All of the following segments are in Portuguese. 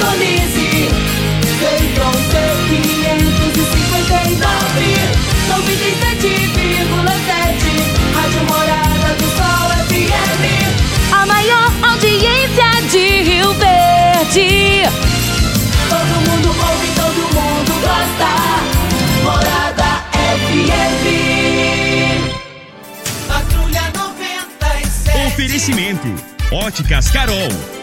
Sintonize. Feitron T559, 97,7. Rádio Morada do Sol FM. A maior audiência de Rio Verde. Todo mundo ouve, todo mundo gosta. Morada FM. Patrulha 97. Oferecimento: Óticas Carol.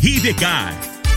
Rivecar.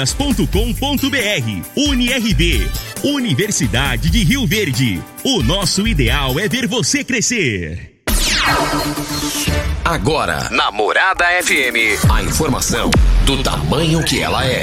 parquedasesmeraldas.com.br. UniRV. Universidade de Rio Verde. O nosso ideal é ver você crescer. Agora, na Morada FM, a informação do tamanho que ela é.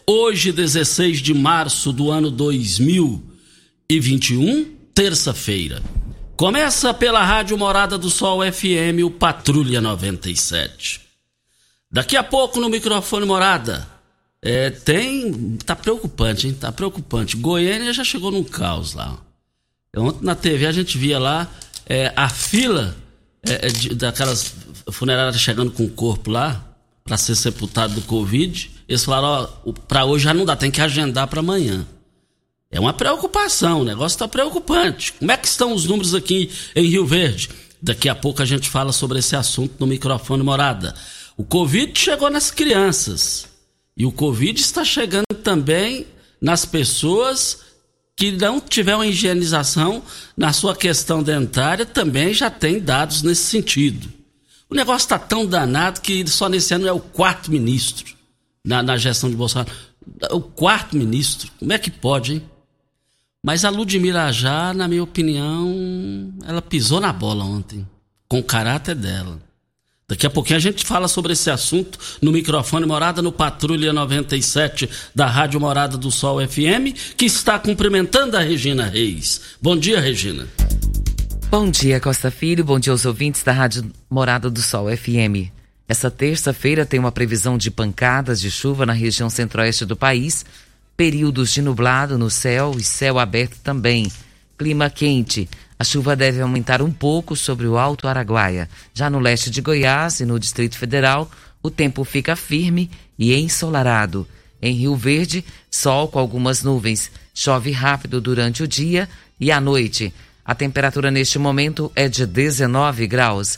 Hoje, 16 de março do ano 2021, terça-feira. Começa pela Rádio Morada do Sol FM, o Patrulha 97. Daqui a pouco no microfone Morada. É, tem. Tá preocupante, hein? Tá preocupante. Goiânia já chegou num caos lá. Ontem na TV a gente via lá é, a fila é, é, de- daquelas funerárias chegando com o corpo lá para ser sepultado do Covid. Eles falaram: ó, pra hoje já não dá, tem que agendar para amanhã. É uma preocupação, o negócio está preocupante. Como é que estão os números aqui em Rio Verde? Daqui a pouco a gente fala sobre esse assunto no microfone morada. O Covid chegou nas crianças. E o Covid está chegando também nas pessoas que não tiver uma higienização na sua questão dentária, também já tem dados nesse sentido. O negócio está tão danado que só nesse ano é o quarto ministro na, na gestão de Bolsonaro. O quarto ministro. Como é que pode, hein? Mas a Ludmila já, na minha opinião, ela pisou na bola ontem, com o caráter dela. Daqui a pouquinho a gente fala sobre esse assunto no microfone Morada no Patrulha 97 da Rádio Morada do Sol FM, que está cumprimentando a Regina Reis. Bom dia, Regina. Bom dia, Costa Filho. Bom dia aos ouvintes da Rádio Morada do Sol FM. Essa terça-feira tem uma previsão de pancadas de chuva na região centro-oeste do país, períodos de nublado no céu e céu aberto também. Clima quente. A chuva deve aumentar um pouco sobre o Alto Araguaia. Já no leste de Goiás e no Distrito Federal, o tempo fica firme e ensolarado. Em Rio Verde, sol com algumas nuvens. Chove rápido durante o dia e à noite. A temperatura neste momento é de 19 graus.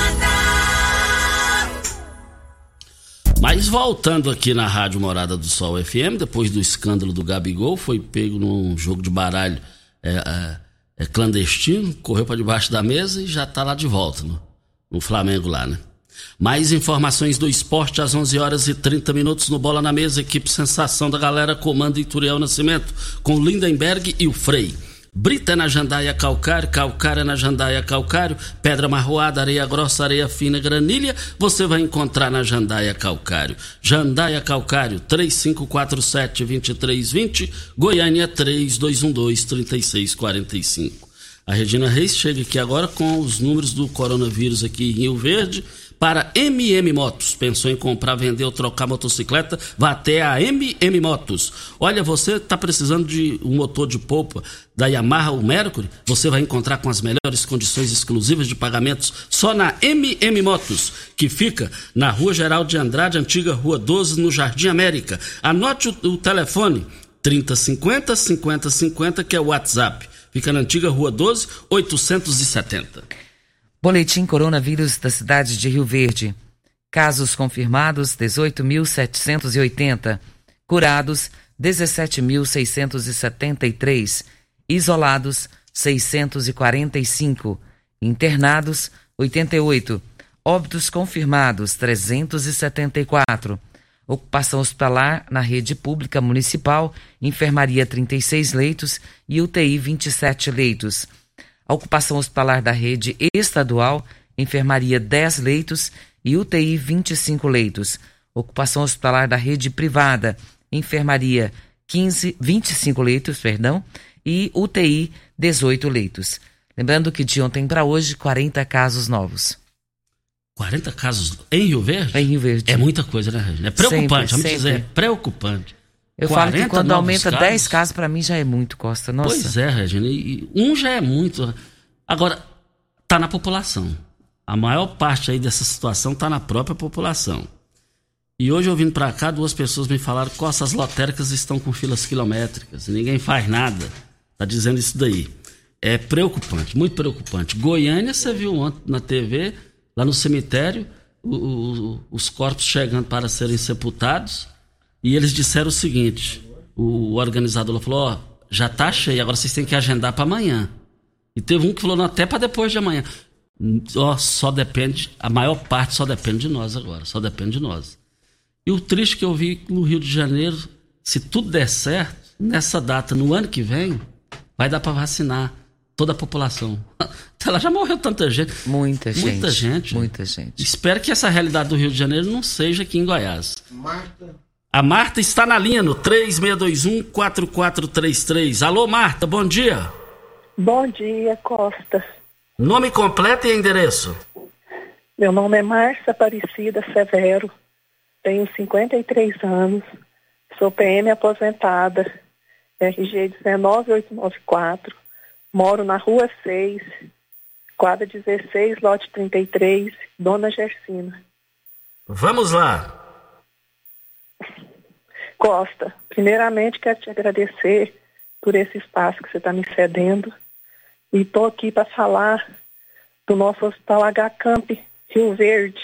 Mas voltando aqui na Rádio Morada do Sol FM, depois do escândalo do Gabigol, foi pego num jogo de baralho é, é, é clandestino, correu para debaixo da mesa e já tá lá de volta no, no Flamengo lá, né? Mais informações do esporte às 11 horas e 30 minutos no Bola na Mesa, equipe Sensação da Galera, comando Ituriel Nascimento, com Lindenberg e o Frei. Brita na Jandaia Calcário, é na Jandaia Calcário, Pedra Marroada, Areia Grossa, Areia Fina, Granilha, você vai encontrar na Jandaia Calcário. Jandaia Calcário, 3547-2320, Goiânia 3212-3645. A Regina Reis chega aqui agora com os números do coronavírus aqui em Rio Verde para MM Motos. Pensou em comprar, vender ou trocar motocicleta? Vá até a MM Motos. Olha, você está precisando de um motor de polpa da Yamaha ou Mercury? Você vai encontrar com as melhores condições exclusivas de pagamentos só na MM Motos, que fica na Rua Geral de Andrade, antiga Rua 12, no Jardim América. Anote o, o telefone 3050 5050, que é o WhatsApp. Fica na antiga Rua 12, 870. Boletim Coronavírus da cidade de Rio Verde. Casos confirmados 18.780. Curados 17.673. Isolados 645. Internados 88. Óbitos confirmados 374. Ocupação hospitalar na rede pública municipal, enfermaria 36 leitos e UTI 27 leitos. A ocupação hospitalar da rede estadual, enfermaria 10 leitos e UTI 25 leitos. Ocupação hospitalar da rede privada, enfermaria 15, 25 leitos, perdão, e UTI 18 leitos. Lembrando que de ontem para hoje, 40 casos novos. 40 casos em Rio Verde? Em Rio Verde. É muita coisa, né, Regina? É preocupante, Sempre, vamos dizer, é sempre. preocupante. Eu falo que 40 quando aumenta casos? 10 casos, para mim já é muito, Costa. Nossa. Pois é, Regina. E um já é muito. Agora, tá na população. A maior parte aí dessa situação tá na própria população. E hoje eu vindo para cá, duas pessoas me falaram que as lotéricas estão com filas quilométricas e ninguém faz nada. Tá dizendo isso daí. É preocupante, muito preocupante. Goiânia, você viu ontem na TV, lá no cemitério, o- o- os corpos chegando para serem sepultados. E eles disseram o seguinte: o organizador falou, ó, já tá cheio, agora vocês têm que agendar para amanhã. E teve um que falou, não, até para depois de amanhã. Ó, só depende, a maior parte só depende de nós agora, só depende de nós. E o triste que eu vi no Rio de Janeiro, se tudo der certo, nessa data, no ano que vem, vai dar para vacinar toda a população. Ela já morreu tanta gente. Muita gente. Muita gente. Muita gente. Espero que essa realidade do Rio de Janeiro não seja aqui em Goiás. A Marta está na linha no 3621-4433. Alô, Marta, bom dia. Bom dia, Costa. Nome completo e endereço. Meu nome é Márcia Aparecida Severo, tenho 53 anos, sou PM aposentada, RG 19894, moro na Rua 6, quadra 16, lote 33, Dona Gersina. Vamos lá. Costa, primeiramente quero te agradecer por esse espaço que você está me cedendo e estou aqui para falar do nosso Hospital H Camp Rio Verde,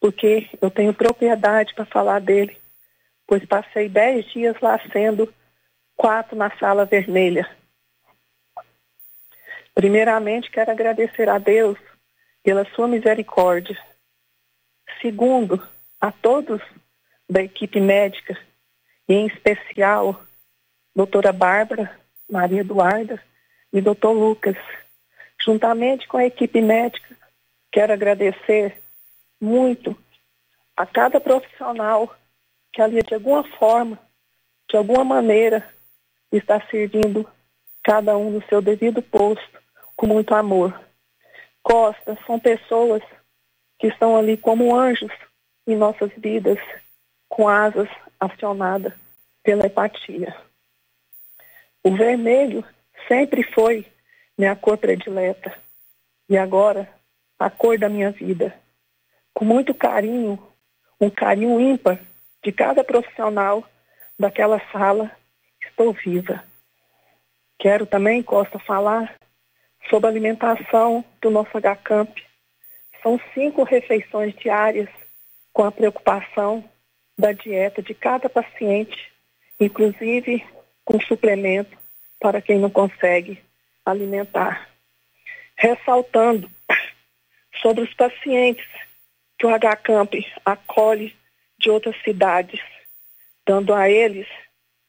porque eu tenho propriedade para falar dele, pois passei dez dias lá sendo quatro na sala vermelha. Primeiramente, quero agradecer a Deus pela sua misericórdia. Segundo, a todos da equipe médica, e em especial doutora Bárbara, Maria Eduarda e doutor Lucas. Juntamente com a equipe médica, quero agradecer muito a cada profissional que ali de alguma forma, de alguma maneira, está servindo cada um no seu devido posto com muito amor. Costa, são pessoas que estão ali como anjos em nossas vidas, com asas acionadas pela empatia. O vermelho sempre foi minha cor predileta e agora a cor da minha vida. Com muito carinho, um carinho ímpar de cada profissional daquela sala, estou viva. Quero também, Costa, falar sobre a alimentação do nosso HCamp. São cinco refeições diárias com a preocupação da dieta de cada paciente, inclusive com suplemento para quem não consegue alimentar. Ressaltando sobre os pacientes que o HCamp acolhe de outras cidades, dando a eles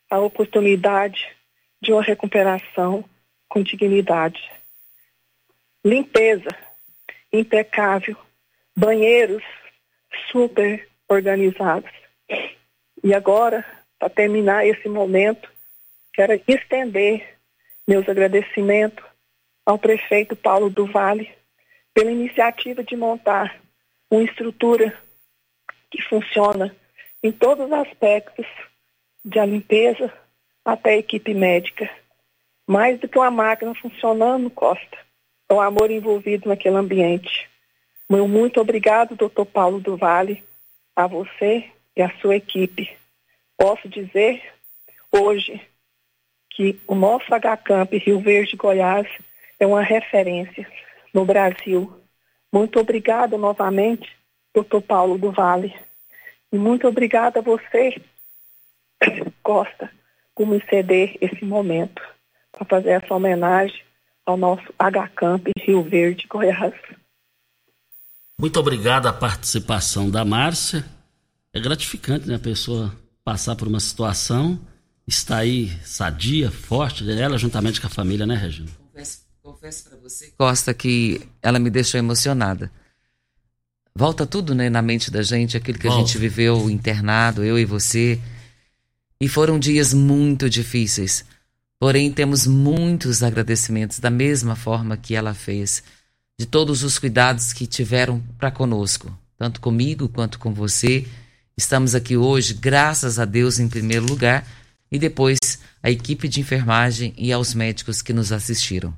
a oportunidade de uma recuperação com dignidade. Limpeza impecável, banheiros super organizados. E agora, para terminar esse momento, quero estender meus agradecimentos ao prefeito Paulo do Vale pela iniciativa de montar uma estrutura que funciona em todos os aspectos, de a limpeza até a equipe médica. Mais do que uma máquina funcionando, Costa, é o amor envolvido naquele ambiente. Meu muito obrigado, doutor Paulo do Vale, a você e a sua equipe. Posso dizer hoje que o nosso HCamp Rio Verde Goiás é uma referência no Brasil. Muito obrigado novamente, doutor Paulo do Vale. E muito obrigada a você, Costa, por me ceder esse momento para fazer essa homenagem ao nosso HCamp Rio Verde Goiás. Muito obrigado a participação da Márcia. É gratificante, né, a pessoa passar por uma situação, está aí sadia, forte, ela juntamente com a família, né, Regina? Confesso, confesso para você, Costa, que ela me deixou emocionada. Volta tudo, né, na mente da gente, aquilo que a gente viveu internado, eu e você. E foram dias muito difíceis. Porém, temos muitos agradecimentos da mesma forma que ela fez, de todos os cuidados que tiveram para conosco, tanto comigo quanto com você. Estamos aqui hoje, graças a Deus, em primeiro lugar, e depois a equipe de enfermagem e aos médicos que nos assistiram.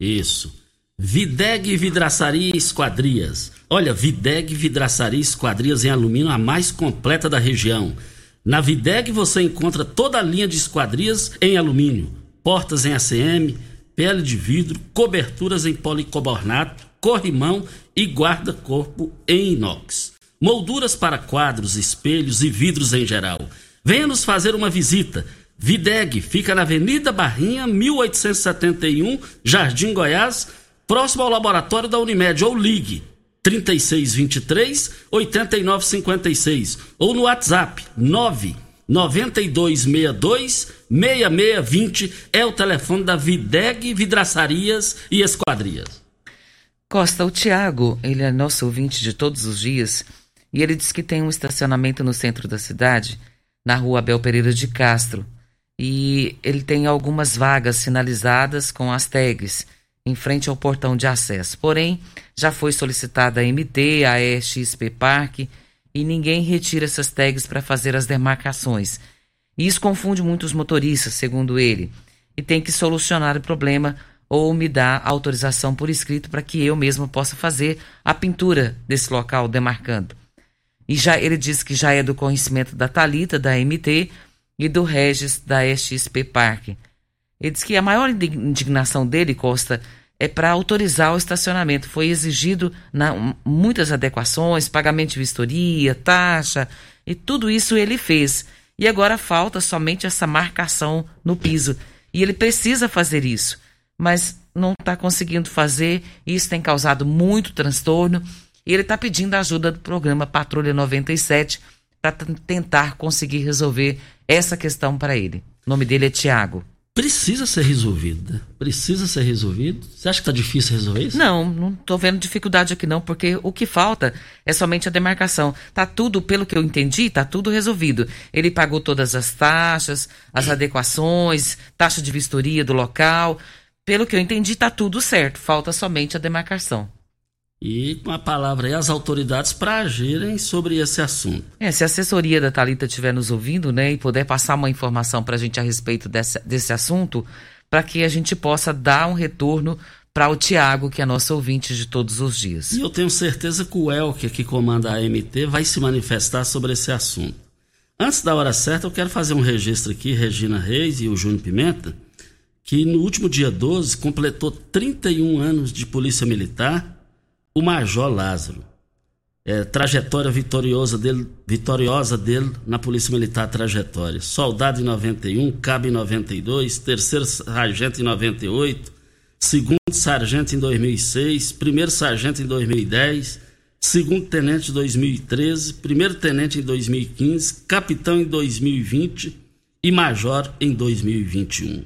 Isso. Videg Vidraçaria Esquadrias. Olha, Videg Vidraçaria Esquadrias em alumínio, a mais completa da região. Na Videg você encontra toda a linha de esquadrias em alumínio, portas em ACM, pele de vidro, coberturas em policarbonato, corrimão e guarda-corpo em inox. Molduras para quadros, espelhos e vidros em geral. Venha nos fazer uma visita. Videg fica na Avenida Barrinha, 1871, Jardim Goiás, próximo ao laboratório da Unimed, ou ligue 3623 8956 ou no WhatsApp 9 9262 6620 é o telefone da Videg Vidraçarias e Esquadrias. Costa, o Tiago, ele é nosso ouvinte de todos os dias e ele diz que tem um estacionamento no centro da cidade, na rua Abel Pereira de Castro, e ele tem algumas vagas sinalizadas com as tags em frente ao portão de acesso. Porém, já foi solicitada a MT, a EXP Park e ninguém retira essas tags para fazer as demarcações. E isso confunde muitos motoristas, segundo ele, e tem que solucionar o problema ou me dar autorização por escrito para que eu mesmo possa fazer a pintura desse local demarcando. E já ele diz que já é do conhecimento da Talita da MT e do Regis da XP Park. Ele diz que a maior indignação dele, Costa, é para autorizar o estacionamento. Foi exigido na, muitas adequações, pagamento de vistoria, taxa, e tudo isso ele fez. E agora falta somente essa marcação no piso. E ele precisa fazer isso, mas não está conseguindo fazer. Isso tem causado muito transtorno. E ele está pedindo a ajuda do programa Patrulha 97 para tentar conseguir resolver essa questão para ele. O nome dele é Tiago precisa ser resolvida. Precisa ser resolvido. Você acha que está difícil resolver isso? Não, não estou vendo dificuldade aqui não, porque o que falta é somente a demarcação. Tá tudo, pelo que eu entendi, tá tudo resolvido. Ele pagou todas as taxas, as adequações, taxa de vistoria do local. Pelo que eu entendi, tá tudo certo. Falta somente a demarcação e com a palavra aí as autoridades para agirem sobre esse assunto. É, se a assessoria da Talita estiver nos ouvindo, né, e puder passar uma informação para a gente a respeito desse, desse assunto, para que a gente possa dar um retorno para o Tiago, que é nosso ouvinte de todos os dias. E eu tenho certeza que o Elker, que comanda a MT, vai se manifestar sobre esse assunto. Antes da hora certa, eu quero fazer um registro aqui, Regina Reis e o Júnior Pimenta, que no último dia 12 completou 31 anos de Polícia Militar o Major Lázaro. É, trajetória vitoriosa dele, vitoriosa dele na Polícia Militar trajetória. Soldado em 91, cabo em 92, terceiro sargento em 98, segundo sargento em 2006, primeiro sargento em 2010, segundo tenente em 2013, primeiro tenente em 2015, capitão em 2020 e major em 2021.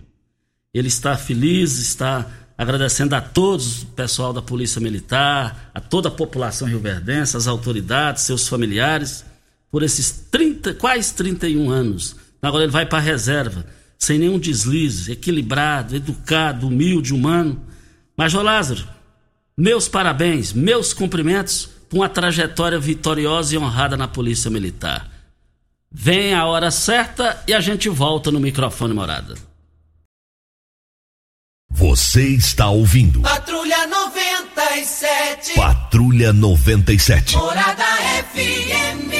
Ele está feliz, está agradecendo a todos, o pessoal da Polícia Militar, a toda a população rioverdense, as autoridades, seus familiares, por esses 30, quase 31 anos. Agora ele vai para a reserva, sem nenhum deslize, equilibrado, educado, humilde, humano. Major Lázaro, meus parabéns, meus cumprimentos por uma trajetória vitoriosa e honrada na Polícia Militar. Vem a hora certa e a gente volta no microfone morada. Você está ouvindo Patrulha 97. Patrulha 97. Morada FM.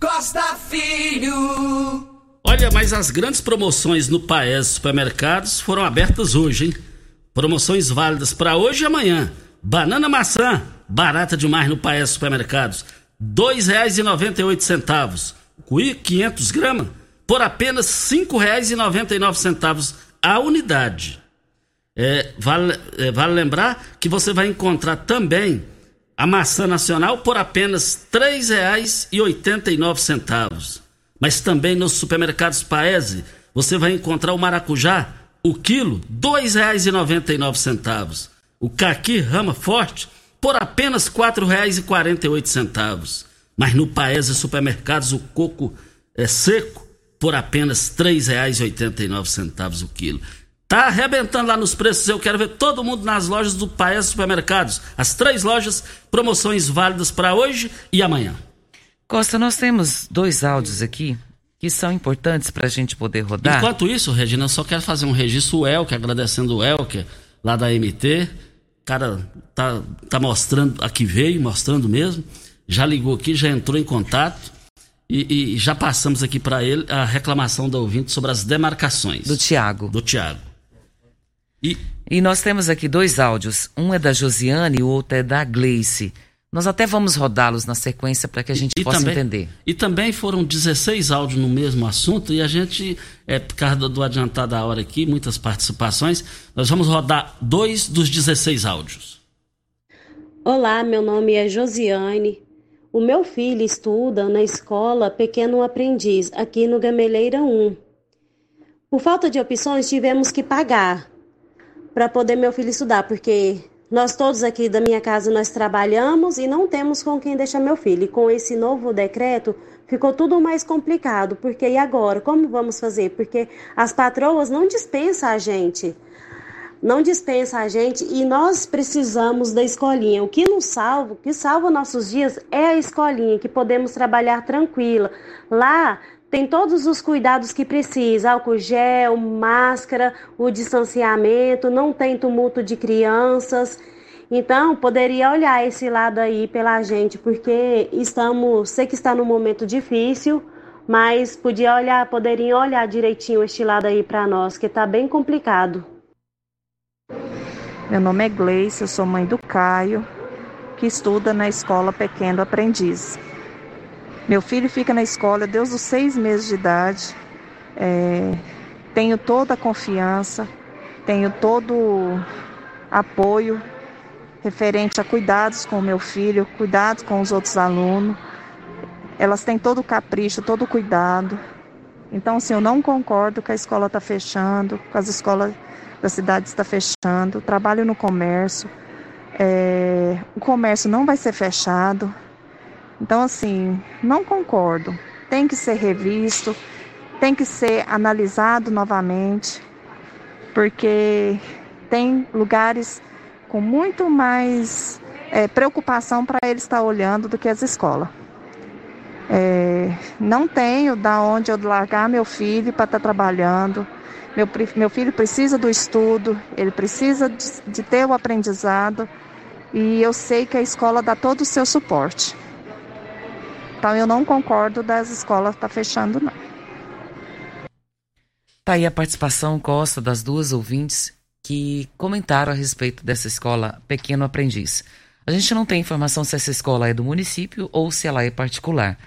Costa Filho. Olha, mas as grandes promoções no Paes Supermercados foram abertas hoje, hein? Promoções válidas para hoje e amanhã. Banana maçã, barata demais no Paes Supermercados. R$ 2,98. Cuí 500 gramas por apenas R$ 5,99 a unidade. É, vale, é, vale lembrar que você vai encontrar também a maçã nacional por apenas R$ 3,89. Mas também nos supermercados Paese você vai encontrar o maracujá, o quilo, R$ 2,99. O caqui rama forte por apenas R$ 4,48. Mas no Paese Supermercados o coco é seco por apenas R$ 3,89 o quilo. Tá arrebentando lá nos preços. Eu quero ver todo mundo nas lojas do Paes Supermercados. As três lojas, promoções válidas para hoje e amanhã. Costa, nós temos dois áudios aqui que são importantes para a gente poder rodar. Enquanto isso, Regina, eu só quero fazer um registro. O Elker, agradecendo o Elker, lá da MT. Cara, tá, tá mostrando, aqui veio, mostrando mesmo. Já ligou aqui, já entrou em contato. E, e já passamos aqui para ele a reclamação do ouvinte sobre as demarcações. Do Tiago. Do Tiago. E E nós temos aqui dois áudios. Um é da Josiane e o outro é da Gleice. Nós até vamos rodá-los na sequência para que a gente E possa também, entender. E também foram 16 áudios no mesmo assunto e a gente, é, por causa do, do adiantado da hora aqui, muitas participações, nós vamos rodar dois dos 16 áudios. Olá, meu nome é Josiane. O meu filho estuda na escola Pequeno Aprendiz, aqui no Gameleira 1. Por falta de opções, tivemos que pagar para poder meu filho estudar, porque nós todos aqui da minha casa nós trabalhamos e não temos com quem deixar meu filho. E com esse novo decreto ficou tudo mais complicado, porque e agora? Como vamos fazer? Porque as patroas não dispensam a gente não dispensa a gente e nós precisamos da escolinha. O que nos salva, o que salva nossos dias é a escolinha, que podemos trabalhar tranquila. Lá tem todos os cuidados que precisa, álcool gel, máscara, o distanciamento, não tem tumulto de crianças. Então, poderia olhar esse lado aí pela gente, porque estamos, sei que está num momento difícil, mas podia olhar, poderiam olhar direitinho este lado aí para nós, que está bem complicado. Meu nome é Gleice, eu sou mãe do Caio, que estuda na escola Pequeno Aprendiz. Meu filho fica na escola desde os seis meses de idade. É, tenho toda a confiança, tenho todo apoio referente a cuidados com o meu filho, cuidados com os outros alunos. Elas têm todo o capricho, todo o cuidado. Então, assim, eu não concordo que a escola está fechando, que as escolas da cidade está fechando, trabalho no comércio, é, o comércio não vai ser fechado. Então, assim, não concordo. Tem que ser revisto, tem que ser analisado novamente, porque tem lugares com muito mais é, preocupação para eles estar olhando do que as escolas. É, não tenho da onde eu largar meu filho para estar trabalhando. Meu, meu filho precisa do estudo, ele precisa de, de ter o aprendizado e eu sei que a escola dá todo o seu suporte. Então eu não concordo das escolas estar fechando, não. Tá aí a participação, Costa, das duas ouvintes que comentaram a respeito dessa escola Pequeno Aprendiz. A gente não tem informação se essa escola é do município ou se ela é particular.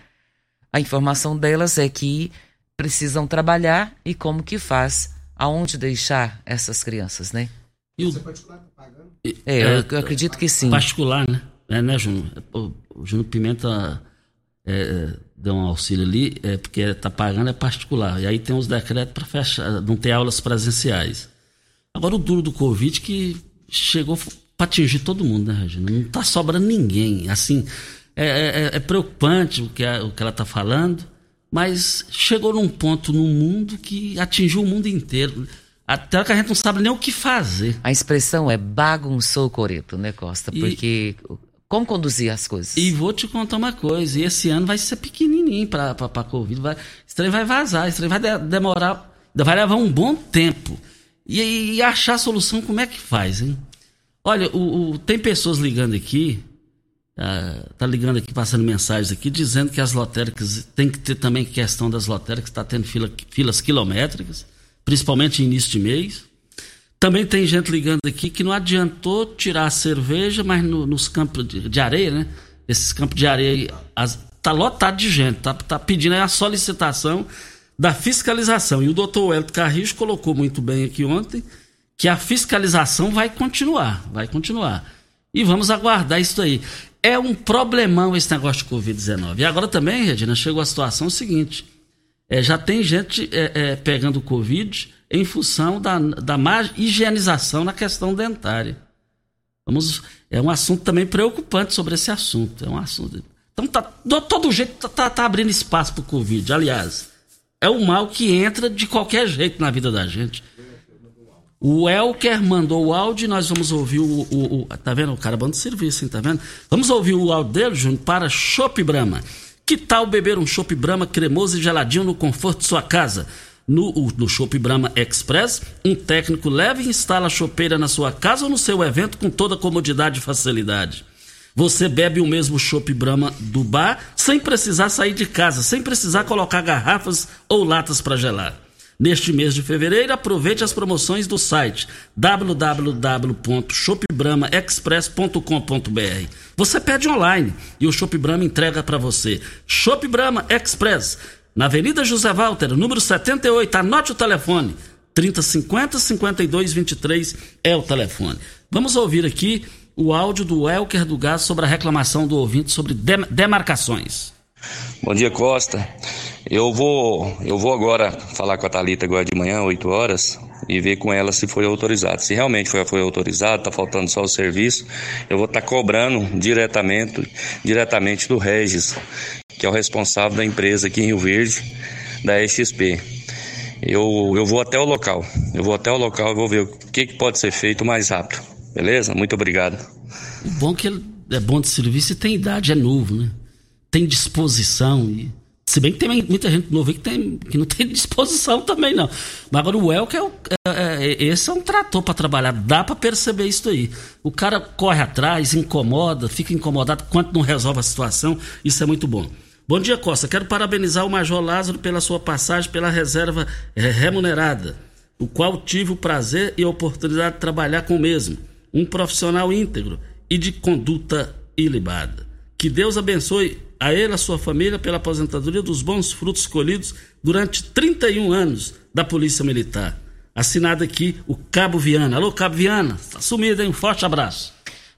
A informação delas é que precisam trabalhar e como que faz, aonde deixar essas crianças, né? E o, É, eu, eu acredito que sim. Particular, né? É, né, Júnior? O, o Júnior Pimenta é, dão um auxílio ali, é porque está pagando é particular. E aí tem os decretos para fechar, não ter aulas presenciais. Agora o duro do Covid que chegou para atingir todo mundo, né, Regina? Não está sobrando ninguém. Assim, é, é, é preocupante o que, a, o que ela está falando, mas chegou num ponto no mundo que atingiu o mundo inteiro. Até que a gente não sabe nem o que fazer. A expressão é bagunçou o coreto, né, Costa? E- Porque como conduzir as coisas? E vou te contar uma coisa, e esse ano vai ser pequenininho para a Covid, vai, esse trem vai vazar, esse trem vai de- demorar, vai levar um bom tempo. E, e achar a solução, como é que faz, hein? Olha, o, o- tem pessoas ligando aqui, ah, tá ligando aqui, passando mensagens aqui, dizendo que as lotéricas, tem que ter também questão das lotéricas, está tendo fila- filas quilométricas, principalmente início de mês. Também tem gente ligando aqui que não adiantou tirar a cerveja, mas no- nos campos de, de areia, né? Esses campos de areia, as, tá lotado de gente, tá, tá pedindo a solicitação da fiscalização. E o doutor Wellington Carrijo colocou muito bem aqui ontem que a fiscalização vai continuar, vai continuar. E vamos aguardar isso aí. É um problemão esse negócio de Covid-19. E agora também, Regina, chegou a situação seguinte. É, já tem gente é, é, pegando Covid em função da, da má higienização na questão dentária. Vamos, é um assunto também preocupante sobre esse assunto. É um assunto. Então, tá, de todo jeito, tá, tá, tá abrindo espaço para o Covid. Aliás, é um mal que entra de qualquer jeito na vida da gente. O Elker mandou o áudio e nós vamos ouvir o, o, o- Tá vendo? O cara bando de serviço, hein? Tá vendo? Vamos ouvir o áudio dele, Júnior, para Chopp Brahma. Que tal beber um Chopp Brahma cremoso e geladinho no conforto de sua casa? No, no Chopp Brahma Express, um técnico leva e instala a chopeira na sua casa ou no seu evento com toda comodidade e facilidade. Você bebe o mesmo Chopp Brahma do bar sem precisar sair de casa, sem precisar colocar garrafas ou latas para gelar. Neste mês de fevereiro, aproveite as promoções do site www.shopbramaexpress.com.br. Você pede online e o Shop Brahma entrega para você. Shop Brahma Express, na Avenida José Walter, número 78. Anote o telefone. 3050 5223 é o telefone. Vamos ouvir aqui o áudio do Elker do Gás sobre a reclamação do ouvinte sobre dem- demarcações. Bom dia, Costa. Eu vou, eu vou agora falar com a Thalita agora de manhã, 8 horas, e ver com ela se foi autorizado. Se realmente foi, foi autorizado, tá faltando só o serviço, eu vou estar cobrando diretamente, diretamente do Regis, que é o responsável da empresa aqui em Rio Verde, da XP. Eu, eu vou até o local. Eu vou até o local e vou ver o que, que pode ser feito mais rápido. Beleza? Muito obrigado. O bom é que ele é bom de serviço e tem idade, é novo, né? Tem disposição. E, se bem que tem muita gente nova aí que, tem, que não tem disposição também, não. Mas agora o Elk é, o- é- é- esse é um trator para trabalhar. Dá para perceber isso aí. O cara corre atrás, incomoda, fica incomodado quanto não resolve a situação. Isso é muito bom. Bom dia, Costa. Quero parabenizar o Major Lázaro pela sua passagem pela reserva eh, remunerada, o qual tive o prazer e a oportunidade de trabalhar com o mesmo. Um profissional íntegro e de conduta ilibada. Que Deus abençoe a ele e a sua família pela aposentadoria dos bons frutos colhidos durante 31 anos da Polícia Militar. Assinado aqui o Cabo Viana. Alô, Cabo Viana, tá sumido, hein? Um forte abraço.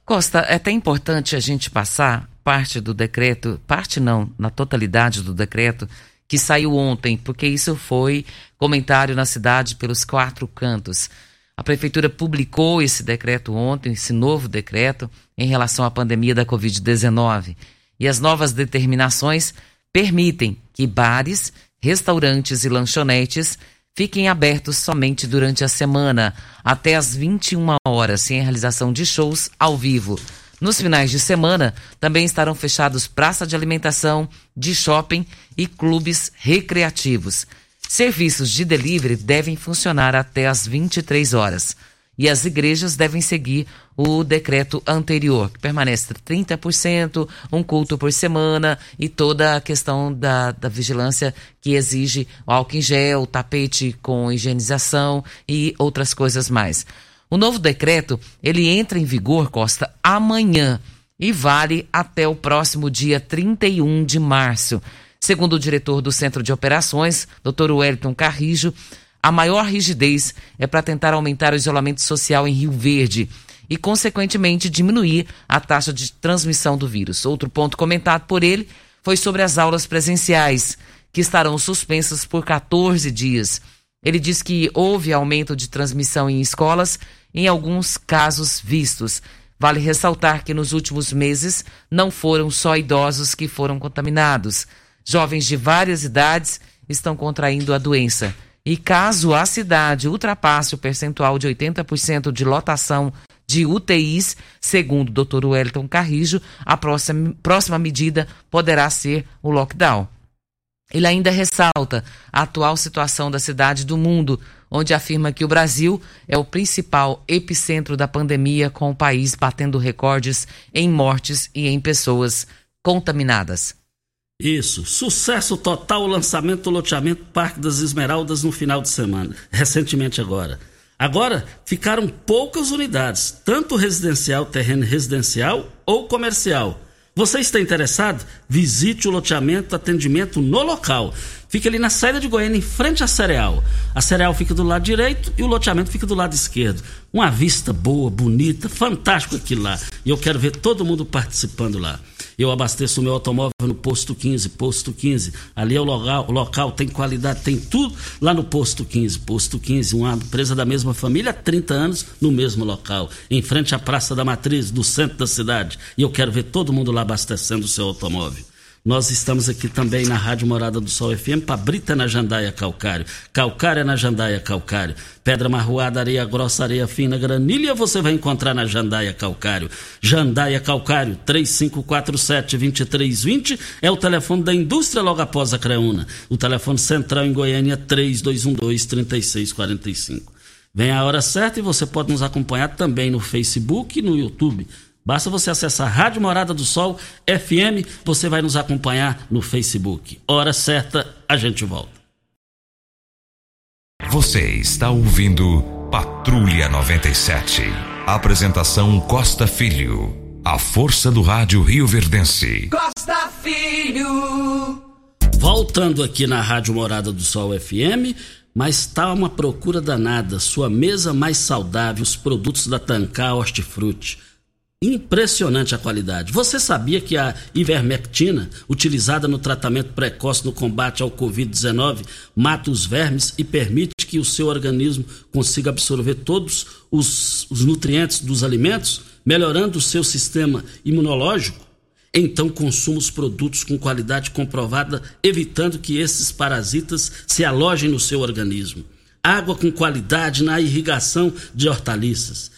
Costa, é até importante a gente passar parte do decreto, parte não, na totalidade do decreto, que saiu ontem, porque isso foi comentário na cidade pelos quatro cantos. A prefeitura publicou esse decreto ontem, esse novo decreto, em relação à pandemia da Covid-19. E as novas determinações permitem que bares, restaurantes e lanchonetes fiquem abertos somente durante a semana, até às 21 horas, sem a realização de shows ao vivo. Nos finais de semana, também estarão fechados praça de alimentação, de shopping e clubes recreativos. Serviços de delivery devem funcionar até às 23 horas. E as igrejas devem seguir o decreto anterior, que permanece 30%, um culto por semana e toda a questão da, da vigilância que exige álcool em gel, tapete com higienização e outras coisas mais. O novo decreto, ele entra em vigor, Costa, amanhã e vale até o próximo dia 31 de março. Segundo o diretor do Centro de Operações, Dr. Wellington Carrijo, a maior rigidez é para tentar aumentar o isolamento social em Rio Verde e, consequentemente, diminuir a taxa de transmissão do vírus. Outro ponto comentado por ele foi sobre as aulas presenciais, que estarão suspensas por 14 dias. Ele diz que houve aumento de transmissão em escolas, em alguns casos vistos. Vale ressaltar que nos últimos meses não foram só idosos que foram contaminados. Jovens de várias idades estão contraindo a doença. E caso a cidade ultrapasse o percentual de 80% de lotação de UTIs, segundo o Dr. Wellington Carrijo, a próxima, próxima medida poderá ser o lockdown. Ele ainda ressalta a atual situação da cidade do mundo, onde afirma que o Brasil é o principal epicentro da pandemia, com o país batendo recordes em mortes e em pessoas contaminadas. Isso, sucesso total o lançamento do loteamento Parque das Esmeraldas no final de semana, recentemente agora. Agora ficaram poucas unidades, tanto residencial, terreno residencial ou comercial. Você está interessado? Visite o loteamento atendimento no local. Fica ali na saída de Goiânia, em frente à Cereal. A Cereal fica do lado direito e o loteamento fica do lado esquerdo. Uma vista boa, bonita, fantástico aquilo lá. E eu quero ver todo mundo participando lá. Eu abasteço o meu automóvel no posto 15, posto 15. Ali é o local, o local tem qualidade, tem tudo lá no posto 15. Posto 15, uma empresa da mesma família há 30 anos no mesmo local, em frente à Praça da Matriz, do centro da cidade. E eu quero ver todo mundo lá abastecendo o seu automóvel. Nós estamos aqui também na Rádio Morada do Sol FM, Pabrita na Jandaia Calcário, Calcária na Jandaia Calcário, Pedra Marroada, Areia Grossa, Areia Fina, Granilha você vai encontrar na Jandaia Calcário. Jandaia Calcário, 3547-2320 é o telefone da indústria logo após a Creuna. O telefone central em Goiânia, 3212-3645. Vem a hora certa e você pode nos acompanhar também no Facebook e no YouTube. Basta você acessar Rádio Morada do Sol FM, você vai nos acompanhar no Facebook. Hora certa, a gente volta. Você está ouvindo Patrulha 97. Apresentação Costa Filho. A força do rádio Rio Verdense. Costa Filho. Voltando aqui na Rádio Morada do Sol FM, mas está uma procura danada. Sua mesa mais saudável, os produtos da Tancar Hortifruti Impressionante a qualidade. Você sabia que a ivermectina, utilizada no tratamento precoce no combate ao Covid-19, mata os vermes e permite que o seu organismo consiga absorver todos os, os nutrientes dos alimentos, melhorando o seu sistema imunológico? Então consuma os produtos com qualidade comprovada, evitando que esses parasitas se alojem no seu organismo. Água com qualidade na irrigação de hortaliças.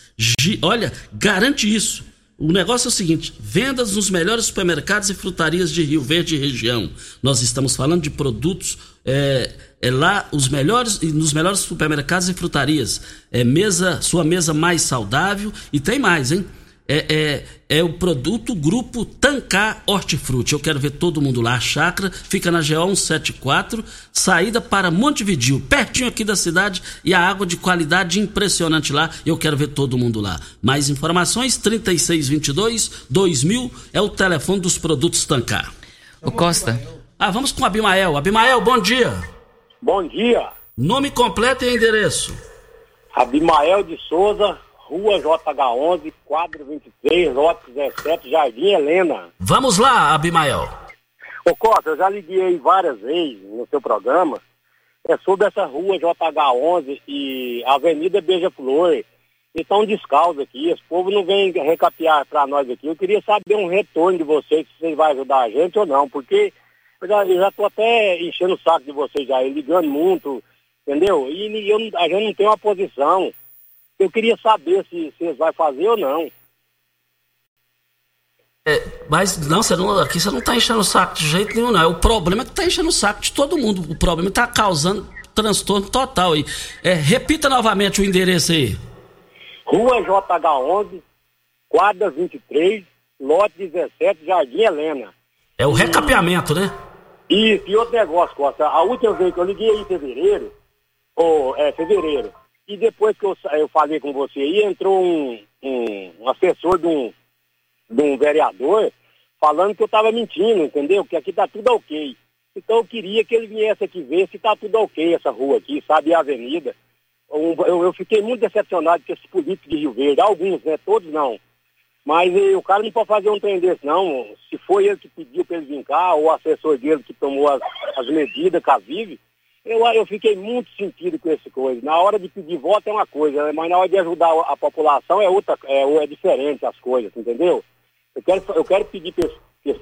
Olha, garante isso o negócio é o seguinte: vendas nos melhores supermercados e frutarias de Rio Verde e região. Nós estamos falando de produtos é, é lá os melhores nos melhores supermercados e frutarias. É mesa, sua mesa mais saudável e tem mais, hein? É, é, é o produto Grupo Tancar Hortifruti. Eu quero ver todo mundo lá. A chácara fica na GO 174, saída para Montevidil, pertinho aqui da cidade, e a água de qualidade impressionante lá. Eu quero ver todo mundo lá. Mais informações: 3622 2000 é o telefone dos produtos Tancar. O Costa. Ah, vamos com o Abimael. Abimael, bom dia. Bom dia. Nome completo e endereço. Abimael de Souza, Rua JH11, quadro 23, lote 17, Jardim Helena. Vamos lá, Abimael. Ô Costa, eu já liguei várias vezes no seu programa é sobre essa rua JH11 e Avenida Beija-Flor. Estão descalços aqui, esse povo não vem recapear para nós aqui. Eu queria saber um retorno de vocês, se vocês vão ajudar a gente ou não, porque eu já, tô até enchendo o saco de vocês já, ligando muito, entendeu? E eu, a gente não tem uma posição. Eu queria saber se, eles vão fazer ou não. É, mas não, você não, aqui você não está enchendo o saco de jeito nenhum, não. É o problema é que está enchendo o saco de todo mundo. O problema está causando transtorno total aí. É, repita novamente o endereço aí. Rua JH11, quadra 23, lote 17, Jardim Helena. É o recapeamento, né? Isso, e outro negócio, Costa. A última vez que eu liguei em fevereiro, ou é, fevereiro, e depois que eu, eu falei com você aí, entrou um, um, um assessor de um, de um vereador falando que eu estava mentindo, entendeu? Que aqui tá tudo ok. Então eu queria que ele viesse aqui ver se tá tudo ok essa rua aqui, sabe, a avenida. Um, eu, eu, fiquei muito decepcionado com esses políticos de Rio Verde, alguns, né? Todos não. Mas eh, o cara não pode fazer um trem desse, não. Se foi ele que pediu para ele vir cá, ou o assessor dele que tomou as, as medidas que a vive, eu, eu fiquei muito sentido com essa coisa. Na hora de pedir voto é uma coisa, né? mas na hora de ajudar a população é outra, é, é diferente as coisas, entendeu? Eu quero, eu quero pedir para esse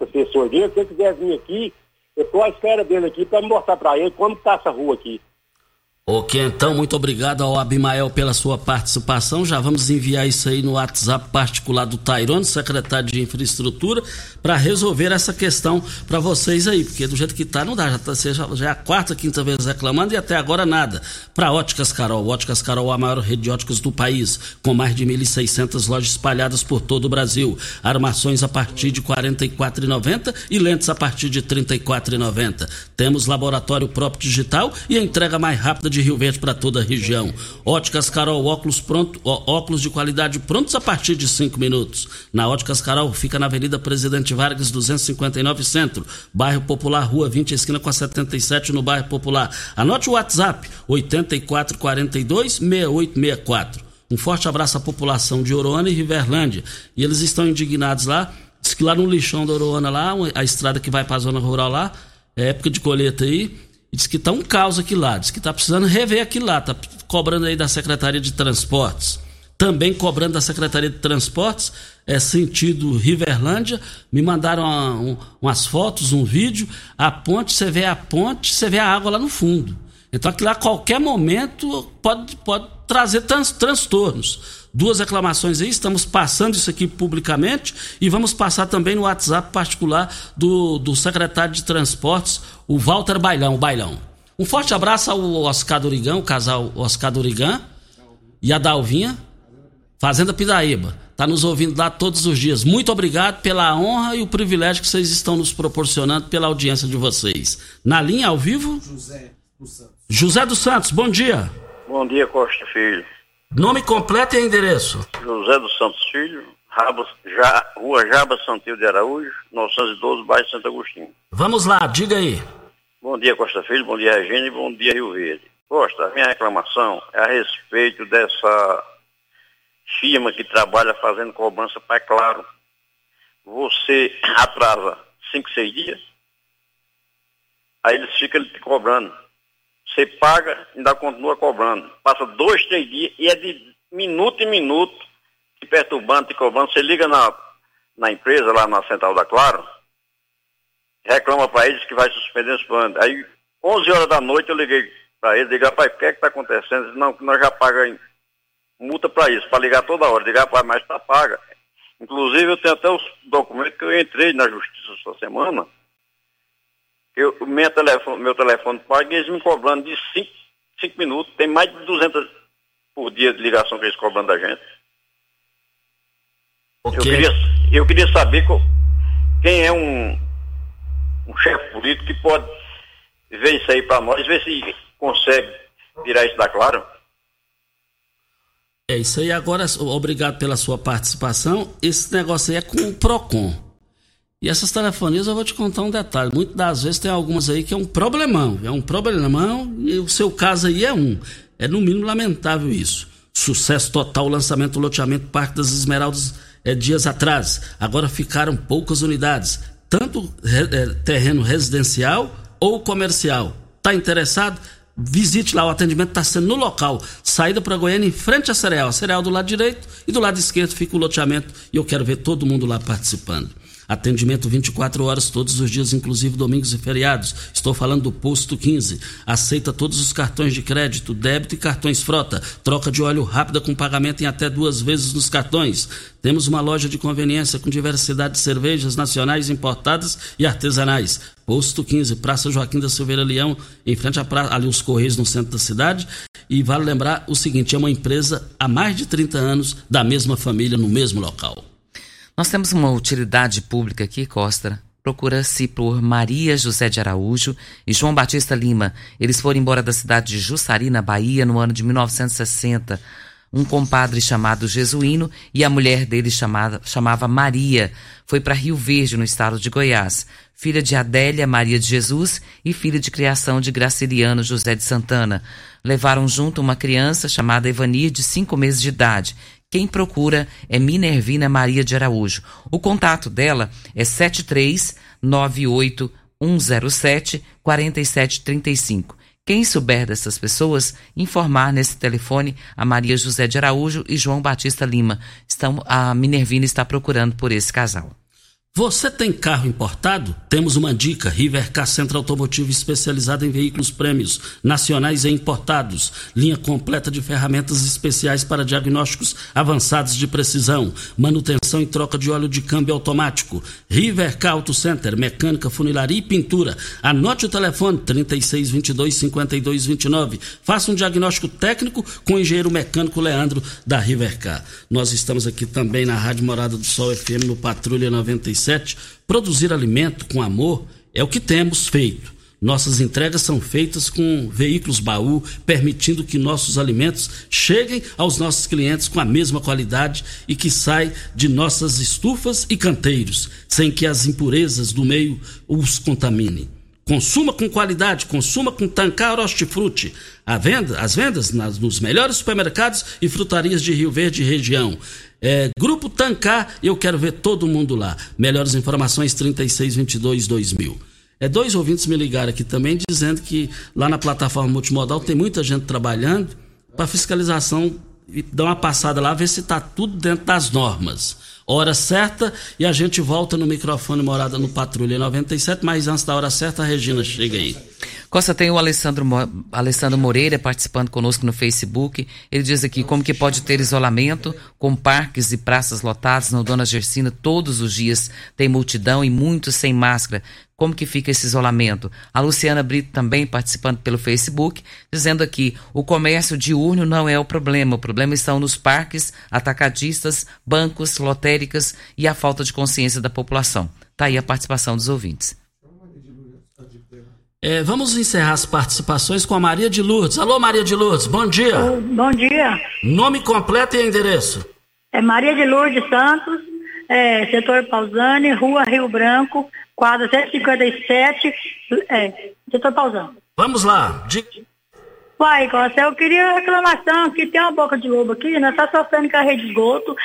dele, se ele quiser vir aqui, eu estou à espera dele aqui para mostrar para ele como está essa rua aqui. Ok, então, muito obrigado ao Abimael pela sua participação. Já vamos enviar isso aí no WhatsApp particular do Tairone, secretário de Infraestrutura, para resolver essa questão para vocês aí, porque do jeito que tá, não dá. Já, tá, já, é a quarta, quinta vez reclamando e até agora nada. Para Óticas Carol. Óticas Carol, a maior rede de óticas do país, com mais de 1.600 lojas espalhadas por todo o Brasil. Armações a partir de R$ 44,90 e lentes a partir de R$ 34,90. Temos laboratório próprio digital e entrega mais rápida de Rio Verde para toda a região. Óticas Carol, óculos pronto, óculos de qualidade prontos a partir de 5 minutos. Na Óticas Carol fica na Avenida Presidente Vargas 259 Centro, bairro Popular, Rua 20, esquina com a 77 no bairro Popular. Anote o WhatsApp 8442 6864. Um forte abraço à população de Oroana e Riverlândia. E eles estão indignados lá. Diz que lá no lixão da Oroana, lá, a estrada que vai para a zona rural lá, é época de colheita aí e diz que está um caos aqui lá, diz que está precisando rever aqui lá, está cobrando aí da Secretaria de Transportes. Também cobrando da Secretaria de Transportes, é sentido Riverlândia. Me mandaram uma, um, umas fotos, um vídeo. A ponte, você vê a ponte, você vê a água lá no fundo. Então aqui lá, a qualquer momento, pode, pode trazer trans, transtornos duas reclamações aí, estamos passando isso aqui publicamente e vamos passar também no WhatsApp particular do, do secretário de Transportes, o Walter Bailão, Bailão. Um forte abraço ao Oscar Durigão, o casal Oscar Durigão e a Dalvinha, Fazenda Pidaíba. Está nos ouvindo lá todos os dias. Muito obrigado pela honra e o privilégio que vocês estão nos proporcionando pela audiência de vocês. Na linha ao vivo? José dos Santos. José dos Santos, bom dia. Bom dia, Costa Filho. Nome completo e endereço? José dos Santos Filho, Raba, já, Rua Jaba Santil de Araújo, 912, bairro Santo Agostinho. Vamos lá, diga aí. Bom dia, Costa Filho, bom dia, Regina, e bom dia, Rio Verde. Costa, a minha reclamação é a respeito dessa firma que trabalha fazendo cobrança para Claro. Você atrasa 5, 6 dias, aí eles ficam te cobrando. Você paga, ainda continua cobrando. Passa dois, três dias e é de minuto em minuto te perturbando, te cobrando. Você liga na, na empresa, lá na central da Claro, reclama para eles que vai suspender os planos. Aí, 11 horas da noite, eu liguei para eles, liguei, rapaz, o que é que está acontecendo? Eles, não, nós já pagamos multa para isso, para ligar toda hora. Ligar para mais está paga. Inclusive, eu tenho até os documentos que eu entrei na justiça essa semana eu, meu telefone, meu telefone paga eles me cobrando de 5 minutos. Tem mais de 200 por dia de ligação que eles cobram da gente. Okay. Eu, queria, eu queria saber qual, quem é um, um chefe político que pode ver isso aí para nós, ver se consegue tirar isso da clara. É isso aí. Agora, obrigado pela sua participação. Esse negócio aí é com o PROCON. E essas telefonias eu vou te contar um detalhe. Muitas das vezes tem algumas aí que é um problemão. É um problemão e o seu caso aí é um. É no mínimo lamentável isso. Sucesso total o lançamento do loteamento Parque das Esmeraldas é, dias atrás. Agora ficaram poucas unidades. Tanto é, terreno residencial ou comercial. Tá interessado? Visite lá, o atendimento está sendo no local. Saída para Goiânia em frente à Cereal. A Cereal do lado direito e do lado esquerdo fica o loteamento. E eu quero ver todo mundo lá participando. Atendimento 24 horas todos os dias, inclusive domingos e feriados. Estou falando do Posto 15. Aceita todos os cartões de crédito, débito e cartões frota. Troca de óleo rápida com pagamento em até duas vezes nos cartões. Temos uma loja de conveniência com diversidade de cervejas nacionais importadas e artesanais. Posto 15, Praça Joaquim da Silveira Leão, em frente a pra... ali os Correios no centro da cidade. E vale lembrar o seguinte: é uma empresa há mais de 30 anos da mesma família no mesmo local. Nós temos uma utilidade pública aqui, Costa. Procura-se por Maria José de Araújo e João Batista Lima. Eles foram embora da cidade de Jussari, na Bahia, no ano de 1960. Um compadre chamado Jesuíno e a mulher dele chamada, chamava Maria. Foi para Rio Verde, no estado de Goiás. Filha de Adélia Maria de Jesus e filha de criação de Graciliano José de Santana. Levaram junto uma criança chamada Evanir, de cinco meses de idade, Quem procura é Minervina Maria de Araújo. O contato dela é 7398 107 4735. Quem souber dessas pessoas, informar nesse telefone a Maria José de Araújo e João Batista Lima. Estão, a Minervina está procurando por esse casal. Você tem carro importado? Temos uma dica: Rivercar Centro Automotivo especializado em veículos prêmios nacionais e importados. Linha completa de ferramentas especiais para diagnósticos avançados de precisão, manutenção e troca de óleo de câmbio automático. Rivercar Auto Center, mecânica, funilaria e pintura. Anote o telefone 3622 5229. Faça um diagnóstico técnico com o engenheiro mecânico Leandro da Rivercar. Nós estamos aqui também na Rádio Morada do Sol FM no Patrulha 96 produzir alimento com amor é o que temos feito. Nossas entregas são feitas com veículos baú, permitindo que nossos alimentos cheguem aos nossos clientes com a mesma qualidade e que sai de nossas estufas e canteiros, sem que as impurezas do meio os contaminem. Consuma com qualidade, consuma com Tancar Hortifruti. A venda, as vendas nas, nos melhores supermercados e frutarias de Rio Verde e região. É, Grupo Tancar, eu quero ver todo mundo lá. Melhores informações 3622 2000. É, dois ouvintes me ligaram aqui também dizendo que lá na plataforma multimodal tem muita gente trabalhando para fiscalização e dar uma passada lá, ver se está tudo dentro das normas. Hora certa e a gente volta no microfone Morada no Patrulha 97, mas antes da hora certa a Regina chega aí. Costa tem o Alessandro, Alessandro Moreira participando conosco no Facebook. Ele diz aqui como que pode ter isolamento com parques e praças lotadas no Dona Gersina todos os dias. Tem multidão e muitos sem máscara. Como que fica esse isolamento? A Luciana Brito também participando pelo Facebook, dizendo aqui: o comércio diurno não é o problema. O problema estão nos parques, atacadistas, bancos, lotéricas e a falta de consciência da população. Tá aí a participação dos ouvintes. É, vamos encerrar as participações com a Maria de Lourdes. Alô, Maria de Lourdes, bom dia. Oh, bom dia. Nome completo e endereço. É Maria de Lourdes Santos, é, setor Pausani, Rua Rio Branco, quadra 157, é, setor Pausani. Vamos lá. Diga. Uai, Costa, eu queria reclamação que tem uma boca de lobo aqui, nós estamos tá sofrendo com a rede de esgoto,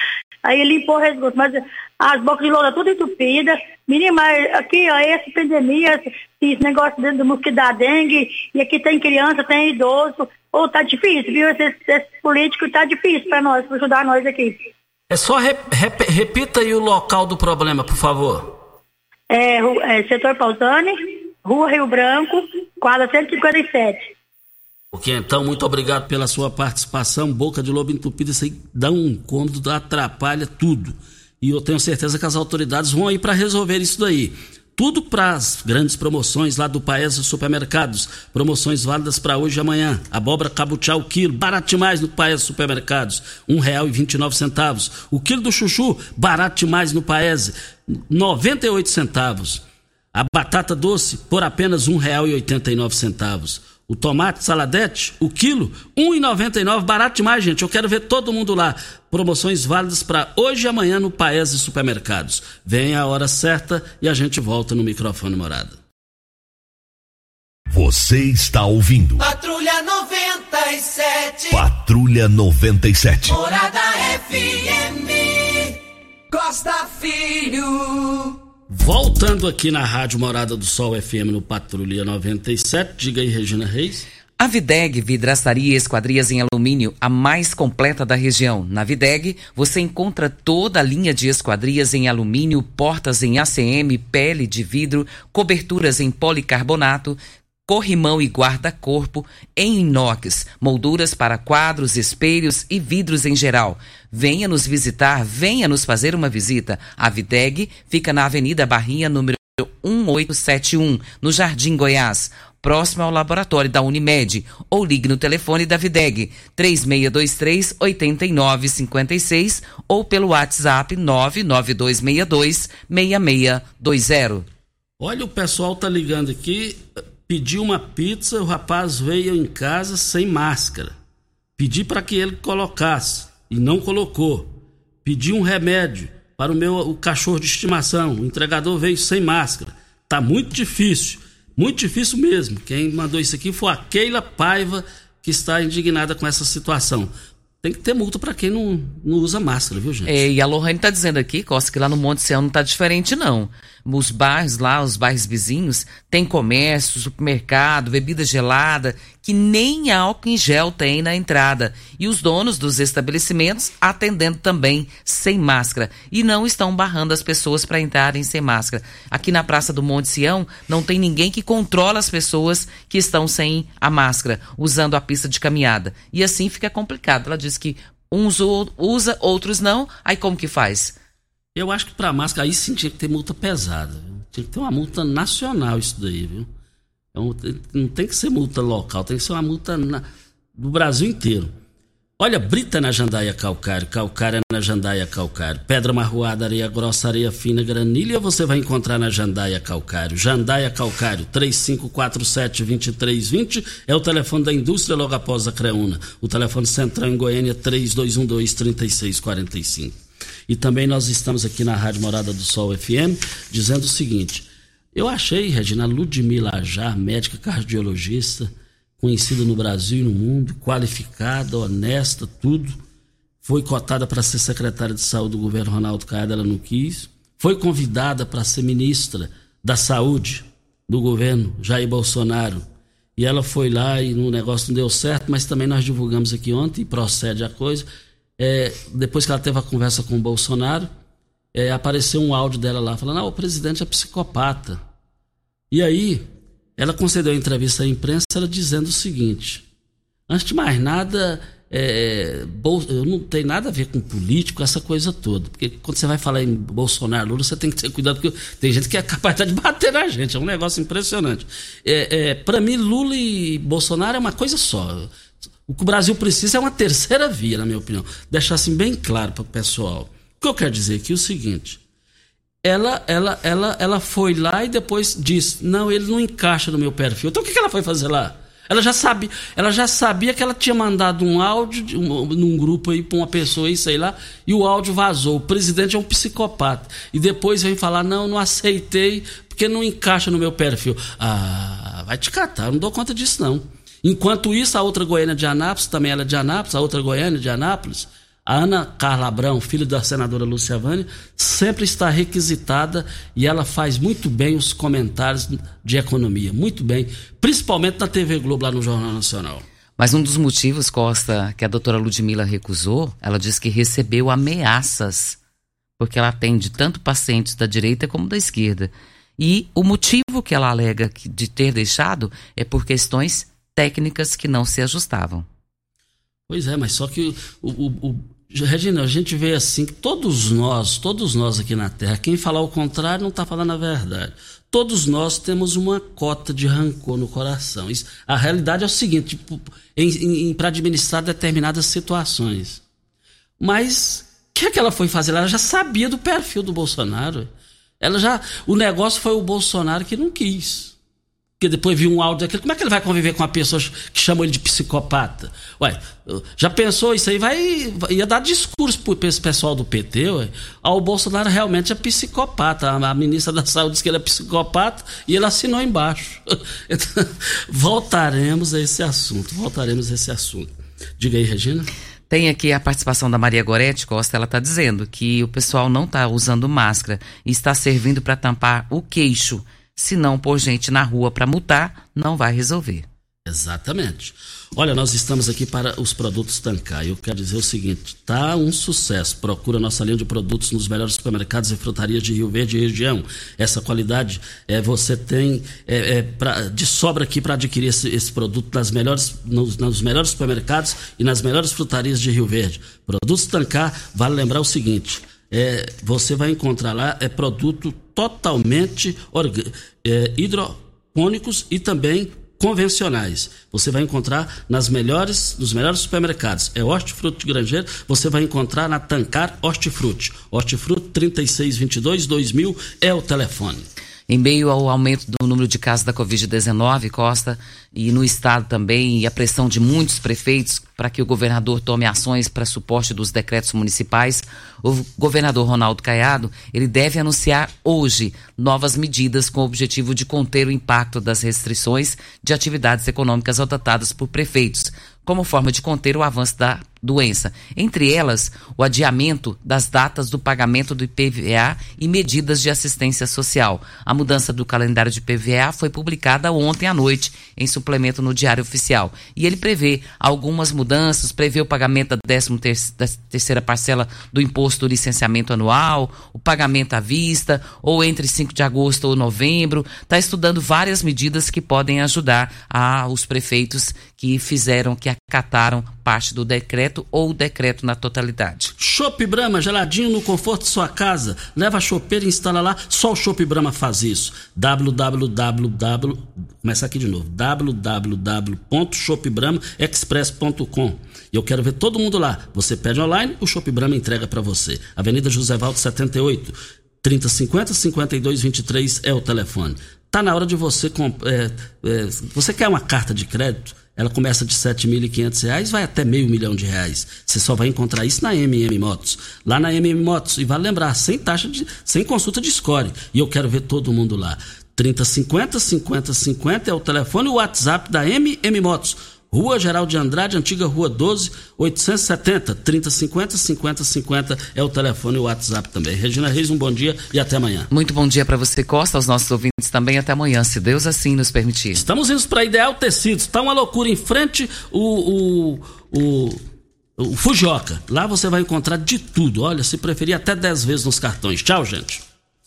aí limpou a rede de esgoto, mas as bocas de lobo tudo entupidas, menina, aqui, ó, essa pandemia, esse negócio do mosquito da dengue, e aqui tem criança, tem idoso, ou oh, tá difícil, viu? Esse, esse político tá difícil para nós, para ajudar nós aqui. É só rep, rep, repita aí o local do problema, por favor. É, é setor Pausani, Rua Rio Branco, quadra 157. Ok, então, muito obrigado pela sua participação. Boca de lobo entupida, isso aí dá um incômodo, atrapalha tudo. E eu tenho certeza que as autoridades vão aí para resolver isso daí. Tudo para as grandes promoções lá do Paes Supermercados. Promoções válidas para hoje e amanhã. Abóbora cabutiá o quilo, barato demais no Paes Supermercados. R$ 1,29. O quilo do chuchu, barato demais no Paes, 98 centavos. A batata doce, por apenas R$ 1,89. O tomate saladete, o quilo, R$ 1,99, barato demais, gente. Eu quero ver todo mundo lá. Promoções válidas para hoje e amanhã no Paese Supermercados. Vem a hora certa e a gente volta no microfone morada. Você está ouvindo. Patrulha 97. Patrulha 97. Morada FM. Costa Filho. Voltando aqui na Rádio Morada do Sol FM no Patrulha 97, diga aí, Regina Reis. A Videg Vidraçaria e Esquadrias em Alumínio, a mais completa da região. Na Videg, você encontra toda a linha de esquadrias em alumínio, portas em ACM, pele de vidro, coberturas em policarbonato, corrimão e guarda-corpo em inox, molduras para quadros, espelhos e vidros em geral. Venha nos visitar, venha nos fazer uma visita. A Videg fica na Avenida Barrinha, número 1871, no Jardim Goiás, próximo ao laboratório da Unimed, ou ligue no telefone da Videg 3623 8956 ou pelo WhatsApp 99262 6620. Olha, o pessoal tá ligando aqui pedi uma pizza, o rapaz veio em casa sem máscara. Pedi para que ele colocasse e não colocou. Pedi um remédio para o meu o cachorro de estimação. O entregador veio sem máscara. Tá muito difícil, muito difícil mesmo. Quem mandou isso aqui foi a Keila Paiva, que está indignada com essa situação. tem que ter multa para quem não, não usa máscara, viu, gente? É, e a Lohane tá dizendo aqui, Costa, que lá no Monte Sião não tá diferente, não. Os bairros lá, os bairros vizinhos, tem comércio, supermercado, bebida gelada, que nem álcool em gel tem na entrada. E os donos dos estabelecimentos atendendo também sem máscara. E não estão barrando as pessoas para entrarem sem máscara. Aqui na Praça do Monte Sião, não tem ninguém que controla as pessoas que estão sem a máscara, usando a pista de caminhada. E assim fica complicado. Ela diz que uns usa, outros não. Aí como que faz? Eu acho que para máscara aí sim tinha que ter multa pesada. Tinha que ter uma multa nacional isso daí, viu? Então, não tem que ser multa local, tem que ser uma multa na, do Brasil inteiro. Olha, brita na jandaia calcário, calcária na jandaia calcário, pedra marroada, areia grossa, areia fina, granilha, você vai encontrar na jandaia calcário. Jandaia calcário, 3547-2320 é o telefone da indústria logo após a Creuna. O telefone central em Goiânia, 3212-3645. E também nós estamos aqui na Rádio Morada do Sol FM dizendo o seguinte: eu achei, Regina, Ludmila Ajar, médica cardiologista, conhecida no Brasil e no mundo, qualificada, honesta, tudo. Foi cotada para ser secretária de saúde do governo Ronaldo Caiado, ela não quis. Foi convidada para ser ministra da saúde do governo Jair Bolsonaro. E ela foi lá e no negócio não deu certo, mas também nós divulgamos aqui ontem e procede a coisa é, depois que ela teve a conversa com o Bolsonaro, é, apareceu um áudio dela lá falando: ah, o presidente é psicopata. E aí, ela concedeu a entrevista à imprensa ela dizendo o seguinte: antes de mais nada, é, eu não tem nada a ver com político, essa coisa toda. Porque quando você vai falar em Bolsonaro, Lula, você tem que ter cuidado, porque tem gente que é capaz de bater na gente. É um negócio impressionante. É, é Para mim, Lula e Bolsonaro é uma coisa só. O que o Brasil precisa é uma terceira via, na minha opinião. Deixar assim bem claro para o pessoal. O que eu quero dizer aqui é o seguinte: ela, ela, ela, ela foi lá e depois disse: não, ele não encaixa no meu perfil. Então o que, ela foi fazer lá? Ela já sabia, ela já sabia que ela tinha mandado um áudio de, um, num grupo aí para uma pessoa aí, sei lá, e o áudio vazou. O presidente é um psicopata. E depois vem falar: não, não aceitei porque não encaixa no meu perfil. Ah, vai te catar, eu não dou conta disso não. Enquanto isso, a outra Goiânia de Anápolis, também ela é de Anápolis, a outra Goiânia de Anápolis, a Ana Carla Abrão, filha da senadora Lúcia sempre está requisitada e ela faz muito bem os comentários de economia, muito bem, principalmente na TV Globo lá no Jornal Nacional. Mas um dos motivos, Costa, que a doutora Ludmila recusou, ela disse que recebeu ameaças, porque ela atende tanto pacientes da direita como da esquerda. E o motivo que ela alega de ter deixado é por questões técnicas que não se ajustavam. Pois é, mas só que o, o, o, Regina, a gente vê assim que todos nós, todos nós aqui na Terra, quem falar o contrário não está falando a verdade. Todos nós temos uma cota de rancor no coração. Isso, a realidade é o seguinte, tipo, para administrar determinadas situações. Mas o que, é que ela foi fazer? Ela já sabia do perfil do Bolsonaro. Ela já, o negócio foi o Bolsonaro que não quis porque depois viu um áudio daquele, como é que ele vai conviver com uma pessoa que chamou ele de psicopata? Ué, já pensou isso aí? Vai, ia dar discurso para esse pessoal do PT, ué. Ah, o Bolsonaro realmente é psicopata. A, ministra da Saúde disse que ele é psicopata e ele assinou embaixo. Então, voltaremos a esse assunto, voltaremos a esse assunto. Diga aí, Regina. Tem aqui a participação da Maria Goretti Costa, ela está dizendo que o pessoal não está usando máscara e está servindo para tampar o queixo se não pôr gente na rua para multar, não vai resolver. Exatamente. Olha, nós estamos aqui para os produtos Tancar. Eu quero dizer o seguinte: tá um sucesso. Procura nossa linha de produtos nos melhores supermercados e frutarias de Rio Verde e região. Essa qualidade é você tem é, é pra, de sobra aqui para adquirir esse, esse, produto nas melhores, nos, nos, melhores supermercados e nas melhores frutarias de Rio Verde. Produtos Tancar, vale lembrar o seguinte: é, você vai encontrar lá é produto totalmente é, hidropônicos e também convencionais. Você vai encontrar nas melhores, nos melhores supermercados. É hortifruti grangeiro, você vai encontrar na Tancar Hortifruti. Hortifruti 3622 2000 é o telefone. Em meio ao aumento do número de casos da Covid-19, Costa, e no Estado também, e a pressão de muitos prefeitos para que o governador tome ações para suporte dos decretos municipais, o governador Ronaldo Caiado, ele deve anunciar hoje novas medidas com o objetivo de conter o impacto das restrições de atividades econômicas adotadas por prefeitos, como forma de conter o avanço da doença. Entre elas, o adiamento das datas do pagamento do IPVA e medidas de assistência social. A mudança do calendário de IPVA foi publicada ontem à noite em suplemento no Diário Oficial. E ele prevê algumas mudanças, prevê o pagamento da 13 terceira parcela do imposto do licenciamento anual, o pagamento à vista, ou entre 5 de agosto ou novembro. Está estudando várias medidas que podem ajudar a, os prefeitos que fizeram, que acataram parte do decreto ou o decreto na totalidade. Chopp Brahma, geladinho no conforto de sua casa. Leva a chopeira e instala lá. Só o Chopp Brahma faz isso. www. Começa aqui de novo. www.shopbramaexpress.com. E eu quero ver todo mundo lá. Você pede online, o Chopp Brahma entrega para você. Avenida José Valdo 78. 3050 5223 é o telefone. Tá na hora de você. É, é, você quer uma carta de crédito? Ela começa de R$ 7.500, vai até meio milhão de reais. Você só vai encontrar isso na MM Motos. Lá na MM Motos. E vale lembrar, sem taxa de. sem consulta de score. E eu quero ver todo mundo lá. 3050 5050 é o telefone e o WhatsApp da MM Motos. Rua Geral de Andrade, antiga Rua 12, 870 3050 5050 é o telefone e o WhatsApp também. Regina Reis, um bom dia e até amanhã. Muito bom dia para você, Costa, aos nossos ouvintes também até amanhã, se Deus assim nos permitir. Estamos indo para Ideal Tecidos, está uma loucura em frente o, o, o, o Fujioka. Lá você vai encontrar de tudo, olha, se preferir até 10 vezes nos cartões. Tchau, gente.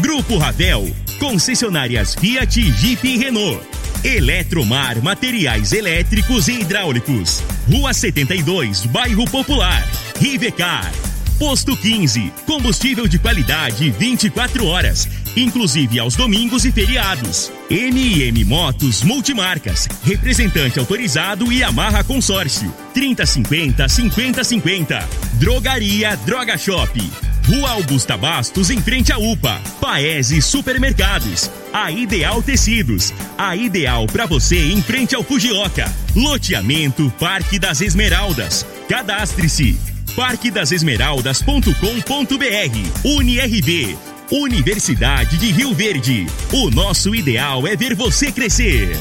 Grupo Ravel. Concessionárias Fiat, Jeep e Renault. Eletromar Materiais Elétricos e Hidráulicos. Rua 72, Bairro Popular. Rivecar. Posto 15. Combustível de qualidade 24 horas, inclusive aos domingos e feriados. MM Motos Multimarcas. Representante autorizado e amarra consórcio. 3050 5050. Drogaria Droga Shop. Rua Augusta Bastos, em frente à UPA. Paese Supermercados. A Ideal Tecidos. A ideal para você em frente ao Fujioka. Loteamento Parque das Esmeraldas. Cadastre-se. parquedasesmeraldas.com.br. UniRV. Universidade de Rio Verde. O nosso ideal é ver você crescer.